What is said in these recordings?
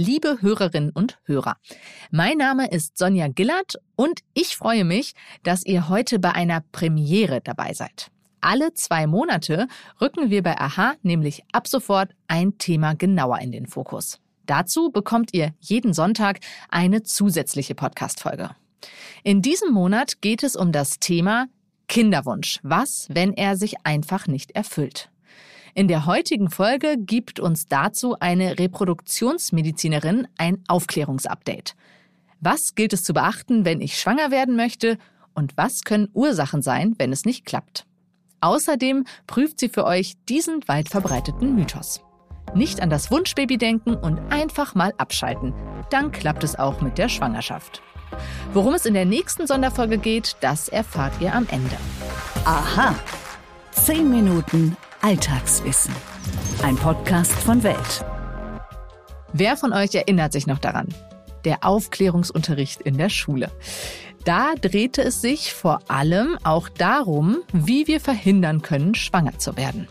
liebe Hörerinnen und Hörer. Mein Name ist Sonja Gillert und ich freue mich, dass ihr heute bei einer Premiere dabei seid. Alle zwei Monate rücken wir bei Aha nämlich ab sofort ein Thema genauer in den Fokus. Dazu bekommt ihr jeden Sonntag eine zusätzliche Podcast-Folge. In diesem Monat geht es um das Thema Kinderwunsch. Was, wenn er sich einfach nicht erfüllt? In der heutigen Folge gibt uns dazu eine Reproduktionsmedizinerin ein Aufklärungsupdate. Was gilt es zu beachten, wenn ich schwanger werden möchte? Und was können Ursachen sein, wenn es nicht klappt? Außerdem prüft sie für euch diesen weit verbreiteten Mythos. Nicht an das Wunschbaby denken und einfach mal abschalten. Dann klappt es auch mit der Schwangerschaft. Worum es in der nächsten Sonderfolge geht, das erfahrt ihr am Ende. Aha. Zehn Minuten Alltagswissen. Ein Podcast von Welt. Wer von euch erinnert sich noch daran? Der Aufklärungsunterricht in der Schule. Da drehte es sich vor allem auch darum, wie wir verhindern können, schwanger zu werden.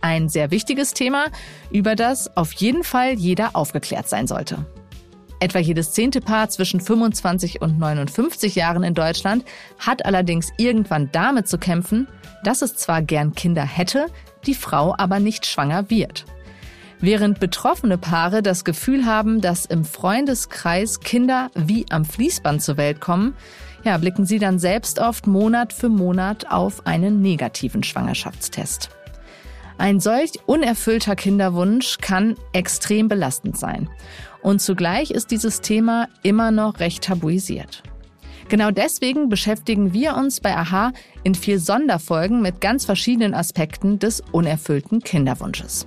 Ein sehr wichtiges Thema, über das auf jeden Fall jeder aufgeklärt sein sollte. Etwa jedes zehnte Paar zwischen 25 und 59 Jahren in Deutschland hat allerdings irgendwann damit zu kämpfen, dass es zwar gern Kinder hätte, die Frau aber nicht schwanger wird. Während betroffene Paare das Gefühl haben, dass im Freundeskreis Kinder wie am Fließband zur Welt kommen, ja, blicken sie dann selbst oft Monat für Monat auf einen negativen Schwangerschaftstest. Ein solch unerfüllter Kinderwunsch kann extrem belastend sein. Und zugleich ist dieses Thema immer noch recht tabuisiert. Genau deswegen beschäftigen wir uns bei AHA in vier Sonderfolgen mit ganz verschiedenen Aspekten des unerfüllten Kinderwunsches.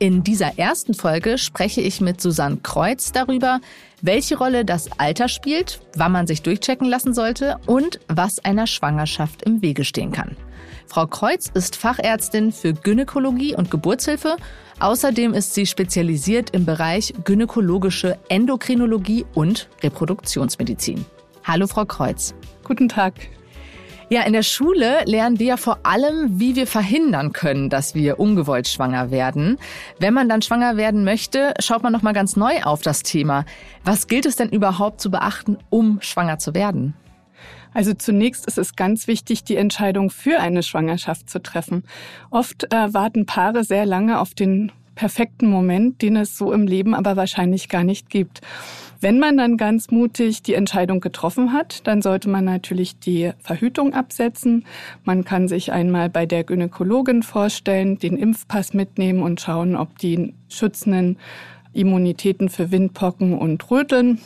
In dieser ersten Folge spreche ich mit Susanne Kreuz darüber, welche Rolle das Alter spielt, wann man sich durchchecken lassen sollte und was einer Schwangerschaft im Wege stehen kann. Frau Kreuz ist Fachärztin für Gynäkologie und Geburtshilfe. Außerdem ist sie spezialisiert im Bereich gynäkologische Endokrinologie und Reproduktionsmedizin. Hallo, Frau Kreuz. Guten Tag. Ja, in der Schule lernen wir ja vor allem, wie wir verhindern können, dass wir ungewollt schwanger werden. Wenn man dann schwanger werden möchte, schaut man noch mal ganz neu auf das Thema. Was gilt es denn überhaupt zu beachten, um schwanger zu werden? Also zunächst ist es ganz wichtig, die Entscheidung für eine Schwangerschaft zu treffen. Oft äh, warten Paare sehr lange auf den perfekten Moment, den es so im Leben aber wahrscheinlich gar nicht gibt. Wenn man dann ganz mutig die Entscheidung getroffen hat, dann sollte man natürlich die Verhütung absetzen. Man kann sich einmal bei der Gynäkologin vorstellen, den Impfpass mitnehmen und schauen, ob die schützenden Immunitäten für Windpocken und Röteln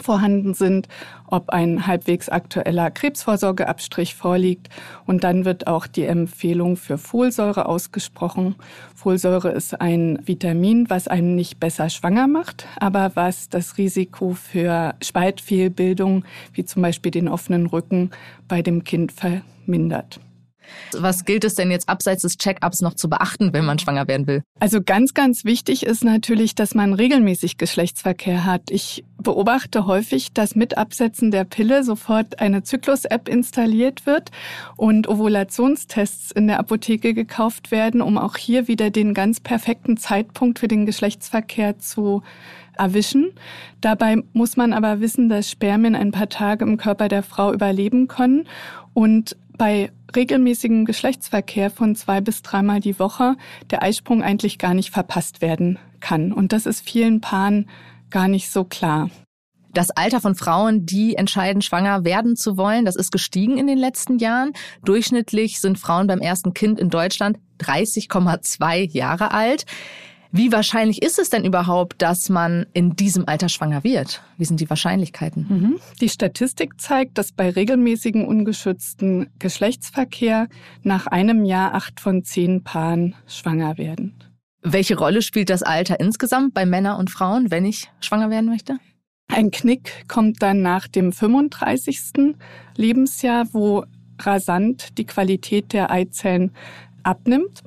vorhanden sind, ob ein halbwegs aktueller Krebsvorsorgeabstrich vorliegt und dann wird auch die Empfehlung für Folsäure ausgesprochen. Folsäure ist ein Vitamin, was einen nicht besser schwanger macht, aber was das Risiko für Spaltfehlbildung, wie zum Beispiel den offenen Rücken, bei dem Kind vermindert. Was gilt es denn jetzt abseits des Check-ups noch zu beachten, wenn man schwanger werden will? Also ganz, ganz wichtig ist natürlich, dass man regelmäßig Geschlechtsverkehr hat. Ich beobachte häufig, dass mit Absetzen der Pille sofort eine Zyklus-App installiert wird und Ovulationstests in der Apotheke gekauft werden, um auch hier wieder den ganz perfekten Zeitpunkt für den Geschlechtsverkehr zu erwischen. Dabei muss man aber wissen, dass Spermien ein paar Tage im Körper der Frau überleben können und bei regelmäßigem Geschlechtsverkehr von zwei bis dreimal die Woche der Eisprung eigentlich gar nicht verpasst werden kann. Und das ist vielen Paaren gar nicht so klar. Das Alter von Frauen, die entscheiden, schwanger werden zu wollen, das ist gestiegen in den letzten Jahren. Durchschnittlich sind Frauen beim ersten Kind in Deutschland 30,2 Jahre alt. Wie wahrscheinlich ist es denn überhaupt, dass man in diesem Alter schwanger wird? Wie sind die Wahrscheinlichkeiten? Mhm. Die Statistik zeigt, dass bei regelmäßigen ungeschützten Geschlechtsverkehr nach einem Jahr acht von zehn Paaren schwanger werden. Welche Rolle spielt das Alter insgesamt bei Männern und Frauen, wenn ich schwanger werden möchte? Ein Knick kommt dann nach dem 35. Lebensjahr, wo rasant die Qualität der Eizellen abnimmt.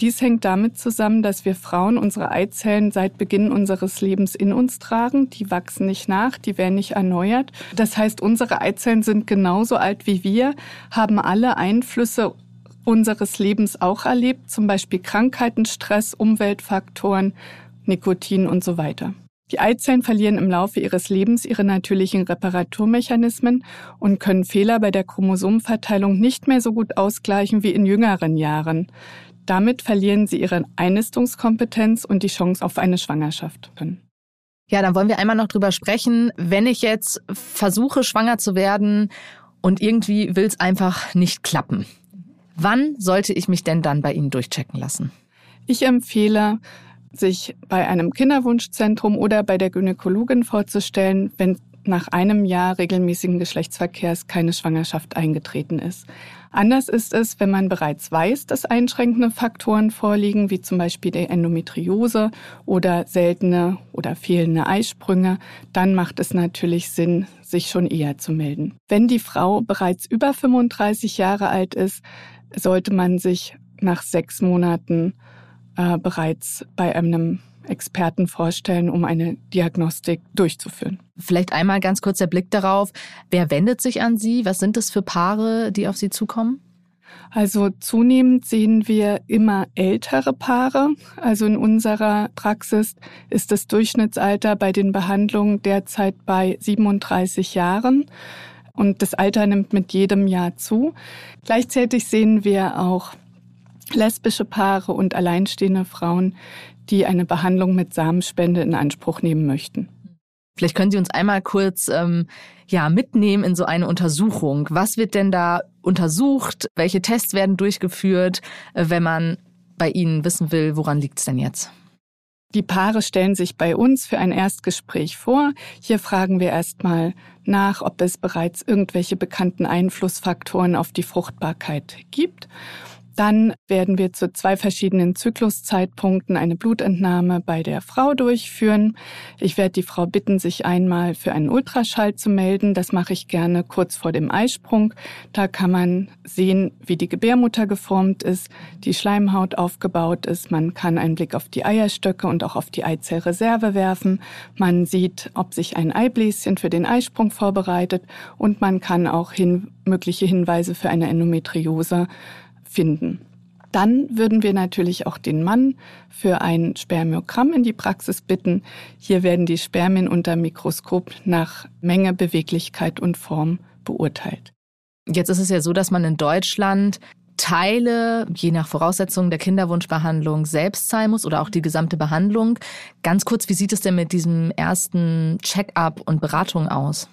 Dies hängt damit zusammen, dass wir Frauen unsere Eizellen seit Beginn unseres Lebens in uns tragen. Die wachsen nicht nach, die werden nicht erneuert. Das heißt, unsere Eizellen sind genauso alt wie wir, haben alle Einflüsse unseres Lebens auch erlebt, zum Beispiel Krankheiten, Stress, Umweltfaktoren, Nikotin und so weiter. Die Eizellen verlieren im Laufe ihres Lebens ihre natürlichen Reparaturmechanismen und können Fehler bei der Chromosomenverteilung nicht mehr so gut ausgleichen wie in jüngeren Jahren. Damit verlieren sie ihre Einnistungskompetenz und die Chance auf eine Schwangerschaft. Ja, dann wollen wir einmal noch drüber sprechen, wenn ich jetzt versuche, schwanger zu werden und irgendwie will es einfach nicht klappen. Wann sollte ich mich denn dann bei Ihnen durchchecken lassen? Ich empfehle, sich bei einem Kinderwunschzentrum oder bei der Gynäkologin vorzustellen, wenn nach einem Jahr regelmäßigen Geschlechtsverkehrs keine Schwangerschaft eingetreten ist. Anders ist es, wenn man bereits weiß, dass einschränkende Faktoren vorliegen, wie zum Beispiel die Endometriose oder seltene oder fehlende Eisprünge, dann macht es natürlich Sinn, sich schon eher zu melden. Wenn die Frau bereits über 35 Jahre alt ist, sollte man sich nach sechs Monaten äh, bereits bei einem Experten vorstellen, um eine Diagnostik durchzuführen. Vielleicht einmal ganz kurz der Blick darauf, wer wendet sich an Sie? Was sind es für Paare, die auf Sie zukommen? Also zunehmend sehen wir immer ältere Paare. Also in unserer Praxis ist das Durchschnittsalter bei den Behandlungen derzeit bei 37 Jahren. Und das Alter nimmt mit jedem Jahr zu. Gleichzeitig sehen wir auch lesbische Paare und alleinstehende Frauen, die eine Behandlung mit Samenspende in Anspruch nehmen möchten. Vielleicht können Sie uns einmal kurz ähm, ja mitnehmen in so eine Untersuchung. Was wird denn da untersucht? Welche Tests werden durchgeführt, äh, wenn man bei Ihnen wissen will, woran liegt es denn jetzt? Die Paare stellen sich bei uns für ein Erstgespräch vor. Hier fragen wir erstmal nach, ob es bereits irgendwelche bekannten Einflussfaktoren auf die Fruchtbarkeit gibt. Dann werden wir zu zwei verschiedenen Zykluszeitpunkten eine Blutentnahme bei der Frau durchführen. Ich werde die Frau bitten, sich einmal für einen Ultraschall zu melden. Das mache ich gerne kurz vor dem Eisprung. Da kann man sehen, wie die Gebärmutter geformt ist, die Schleimhaut aufgebaut ist. Man kann einen Blick auf die Eierstöcke und auch auf die Eizellreserve werfen. Man sieht, ob sich ein Eibläschen für den Eisprung vorbereitet und man kann auch hin, mögliche Hinweise für eine Endometriose finden. Dann würden wir natürlich auch den Mann für ein Spermiogramm in die Praxis bitten. Hier werden die Spermien unter Mikroskop nach Menge, Beweglichkeit und Form beurteilt. Jetzt ist es ja so, dass man in Deutschland Teile, je nach Voraussetzungen der Kinderwunschbehandlung, selbst zahlen muss oder auch die gesamte Behandlung. Ganz kurz, wie sieht es denn mit diesem ersten Check-up und Beratung aus?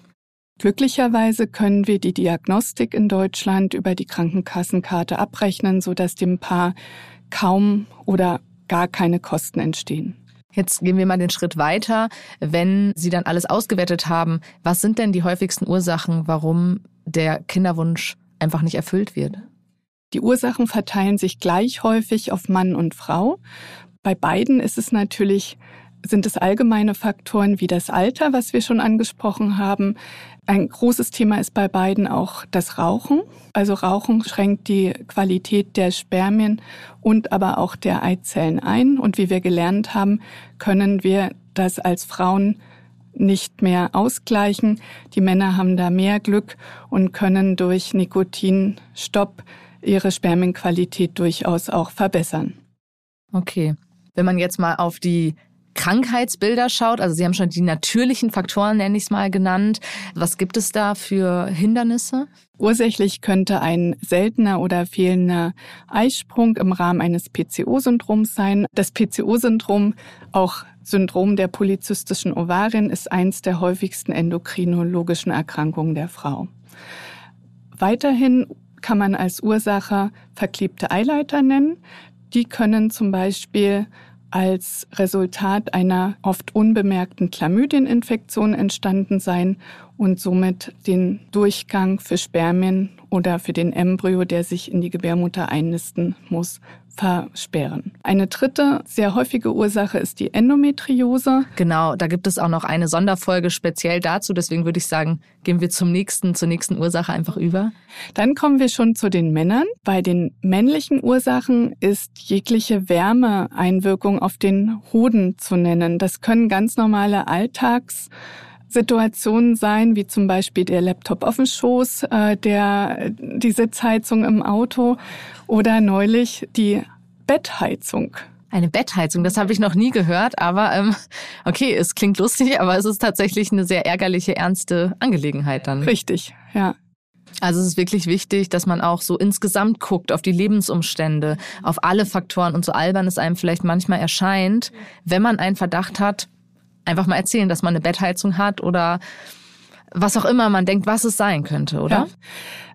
Glücklicherweise können wir die Diagnostik in Deutschland über die Krankenkassenkarte abrechnen, sodass dem Paar kaum oder gar keine Kosten entstehen. Jetzt gehen wir mal den Schritt weiter. Wenn Sie dann alles ausgewertet haben, was sind denn die häufigsten Ursachen, warum der Kinderwunsch einfach nicht erfüllt wird? Die Ursachen verteilen sich gleich häufig auf Mann und Frau. Bei beiden ist es natürlich sind es allgemeine Faktoren wie das Alter, was wir schon angesprochen haben. Ein großes Thema ist bei beiden auch das Rauchen. Also Rauchen schränkt die Qualität der Spermien und aber auch der Eizellen ein. Und wie wir gelernt haben, können wir das als Frauen nicht mehr ausgleichen. Die Männer haben da mehr Glück und können durch Nikotinstopp ihre Spermienqualität durchaus auch verbessern. Okay. Wenn man jetzt mal auf die Krankheitsbilder schaut, also Sie haben schon die natürlichen Faktoren, nenne ich es mal, genannt. Was gibt es da für Hindernisse? Ursächlich könnte ein seltener oder fehlender Eisprung im Rahmen eines PCO-Syndroms sein. Das PCO-Syndrom, auch Syndrom der polyzystischen Ovarien, ist eins der häufigsten endokrinologischen Erkrankungen der Frau. Weiterhin kann man als Ursache verklebte Eileiter nennen. Die können zum Beispiel als Resultat einer oft unbemerkten Chlamydieninfektion entstanden sein und somit den Durchgang für Spermien oder für den Embryo, der sich in die Gebärmutter einnisten muss, versperren. Eine dritte sehr häufige Ursache ist die Endometriose. Genau, da gibt es auch noch eine Sonderfolge speziell dazu. Deswegen würde ich sagen, gehen wir zum nächsten, zur nächsten Ursache einfach über. Dann kommen wir schon zu den Männern. Bei den männlichen Ursachen ist jegliche Wärmeeinwirkung auf den Hoden zu nennen. Das können ganz normale Alltags Situationen sein, wie zum Beispiel der Laptop auf dem Schoß, äh, der, die Sitzheizung im Auto oder neulich die Bettheizung. Eine Bettheizung, das habe ich noch nie gehört, aber ähm, okay, es klingt lustig, aber es ist tatsächlich eine sehr ärgerliche, ernste Angelegenheit dann. Richtig, ja. Also es ist wirklich wichtig, dass man auch so insgesamt guckt auf die Lebensumstände, auf alle Faktoren und so albern es einem vielleicht manchmal erscheint, wenn man einen Verdacht hat, einfach mal erzählen, dass man eine Bettheizung hat oder was auch immer man denkt, was es sein könnte, oder? Ja.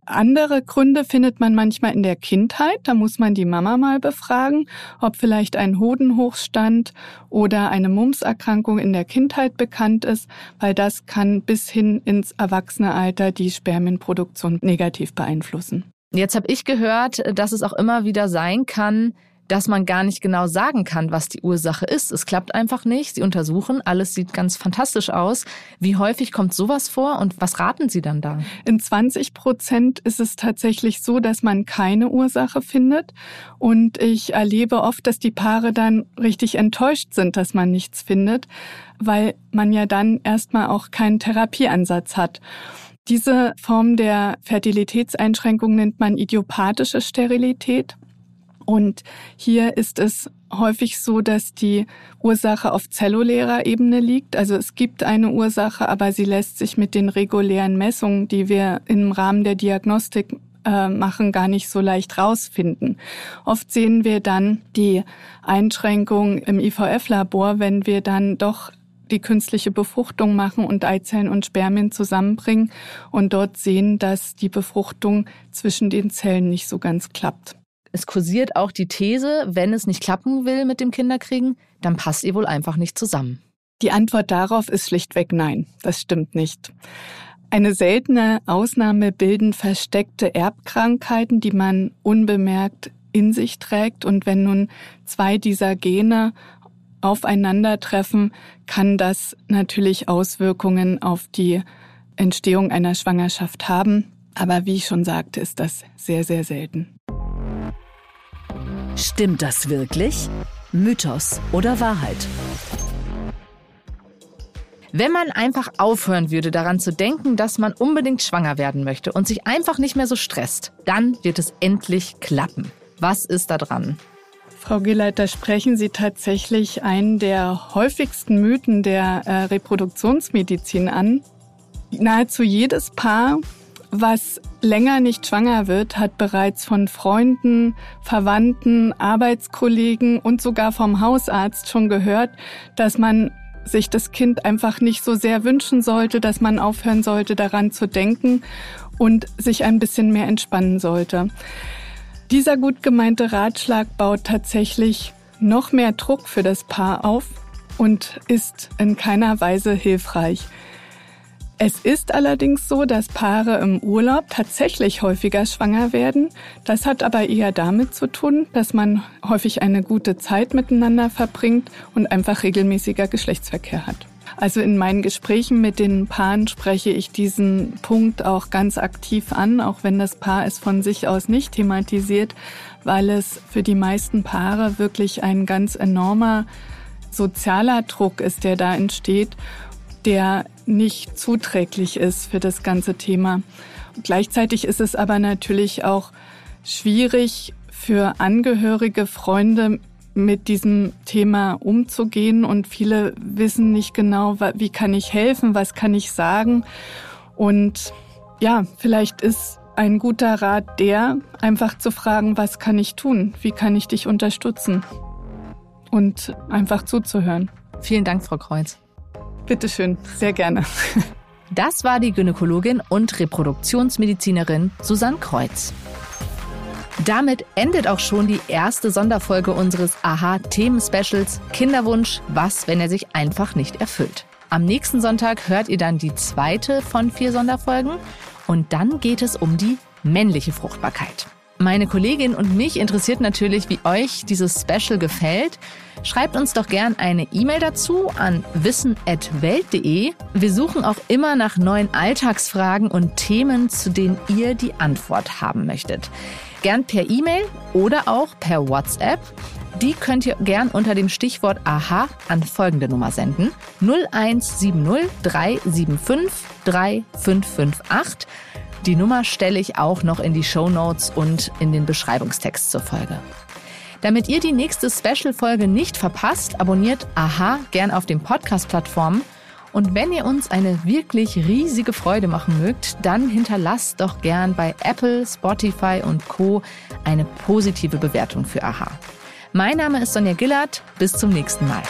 Andere Gründe findet man manchmal in der Kindheit. Da muss man die Mama mal befragen, ob vielleicht ein Hodenhochstand oder eine Mumpserkrankung in der Kindheit bekannt ist, weil das kann bis hin ins Erwachsenealter die Spermienproduktion negativ beeinflussen. Jetzt habe ich gehört, dass es auch immer wieder sein kann, dass man gar nicht genau sagen kann, was die Ursache ist. Es klappt einfach nicht. Sie untersuchen, alles sieht ganz fantastisch aus. Wie häufig kommt sowas vor und was raten Sie dann da? In 20 Prozent ist es tatsächlich so, dass man keine Ursache findet. Und ich erlebe oft, dass die Paare dann richtig enttäuscht sind, dass man nichts findet, weil man ja dann erstmal auch keinen Therapieansatz hat. Diese Form der Fertilitätseinschränkung nennt man idiopathische Sterilität. Und hier ist es häufig so, dass die Ursache auf zellulärer Ebene liegt. Also es gibt eine Ursache, aber sie lässt sich mit den regulären Messungen, die wir im Rahmen der Diagnostik äh, machen, gar nicht so leicht rausfinden. Oft sehen wir dann die Einschränkung im IVF-Labor, wenn wir dann doch die künstliche Befruchtung machen und Eizellen und Spermien zusammenbringen und dort sehen, dass die Befruchtung zwischen den Zellen nicht so ganz klappt. Es kursiert auch die These, wenn es nicht klappen will mit dem Kinderkriegen, dann passt ihr wohl einfach nicht zusammen. Die Antwort darauf ist schlichtweg nein. Das stimmt nicht. Eine seltene Ausnahme bilden versteckte Erbkrankheiten, die man unbemerkt in sich trägt. Und wenn nun zwei dieser Gene aufeinandertreffen, kann das natürlich Auswirkungen auf die Entstehung einer Schwangerschaft haben. Aber wie ich schon sagte, ist das sehr, sehr selten. Stimmt das wirklich? Mythos oder Wahrheit? Wenn man einfach aufhören würde, daran zu denken, dass man unbedingt schwanger werden möchte und sich einfach nicht mehr so stresst, dann wird es endlich klappen. Was ist da dran? Frau Gilleiter, sprechen Sie tatsächlich einen der häufigsten Mythen der äh, Reproduktionsmedizin an. Nahezu jedes Paar was länger nicht schwanger wird, hat bereits von Freunden, Verwandten, Arbeitskollegen und sogar vom Hausarzt schon gehört, dass man sich das Kind einfach nicht so sehr wünschen sollte, dass man aufhören sollte, daran zu denken und sich ein bisschen mehr entspannen sollte. Dieser gut gemeinte Ratschlag baut tatsächlich noch mehr Druck für das Paar auf und ist in keiner Weise hilfreich. Es ist allerdings so, dass Paare im Urlaub tatsächlich häufiger schwanger werden. Das hat aber eher damit zu tun, dass man häufig eine gute Zeit miteinander verbringt und einfach regelmäßiger Geschlechtsverkehr hat. Also in meinen Gesprächen mit den Paaren spreche ich diesen Punkt auch ganz aktiv an, auch wenn das Paar es von sich aus nicht thematisiert, weil es für die meisten Paare wirklich ein ganz enormer sozialer Druck ist, der da entsteht der nicht zuträglich ist für das ganze Thema. gleichzeitig ist es aber natürlich auch schwierig für Angehörige, Freunde mit diesem Thema umzugehen und viele wissen nicht genau, wie kann ich helfen, was kann ich sagen. Und ja, vielleicht ist ein guter Rat der, einfach zu fragen, was kann ich tun? Wie kann ich dich unterstützen? Und einfach zuzuhören. Vielen Dank, Frau Kreuz. Bitteschön, sehr gerne. Das war die Gynäkologin und Reproduktionsmedizinerin Susanne Kreuz. Damit endet auch schon die erste Sonderfolge unseres AHA-Themen-Specials Kinderwunsch, was, wenn er sich einfach nicht erfüllt. Am nächsten Sonntag hört ihr dann die zweite von vier Sonderfolgen und dann geht es um die männliche Fruchtbarkeit. Meine Kollegin und mich interessiert natürlich, wie euch dieses Special gefällt. Schreibt uns doch gern eine E-Mail dazu an wissen.welt.de. Wir suchen auch immer nach neuen Alltagsfragen und Themen, zu denen ihr die Antwort haben möchtet. Gern per E-Mail oder auch per WhatsApp. Die könnt ihr gern unter dem Stichwort AHA an folgende Nummer senden. 0170 375 3558. Die Nummer stelle ich auch noch in die Show Notes und in den Beschreibungstext zur Folge. Damit ihr die nächste Special-Folge nicht verpasst, abonniert Aha gern auf den Podcast-Plattformen. Und wenn ihr uns eine wirklich riesige Freude machen mögt, dann hinterlasst doch gern bei Apple, Spotify und Co. eine positive Bewertung für Aha. Mein Name ist Sonja Gillard. Bis zum nächsten Mal.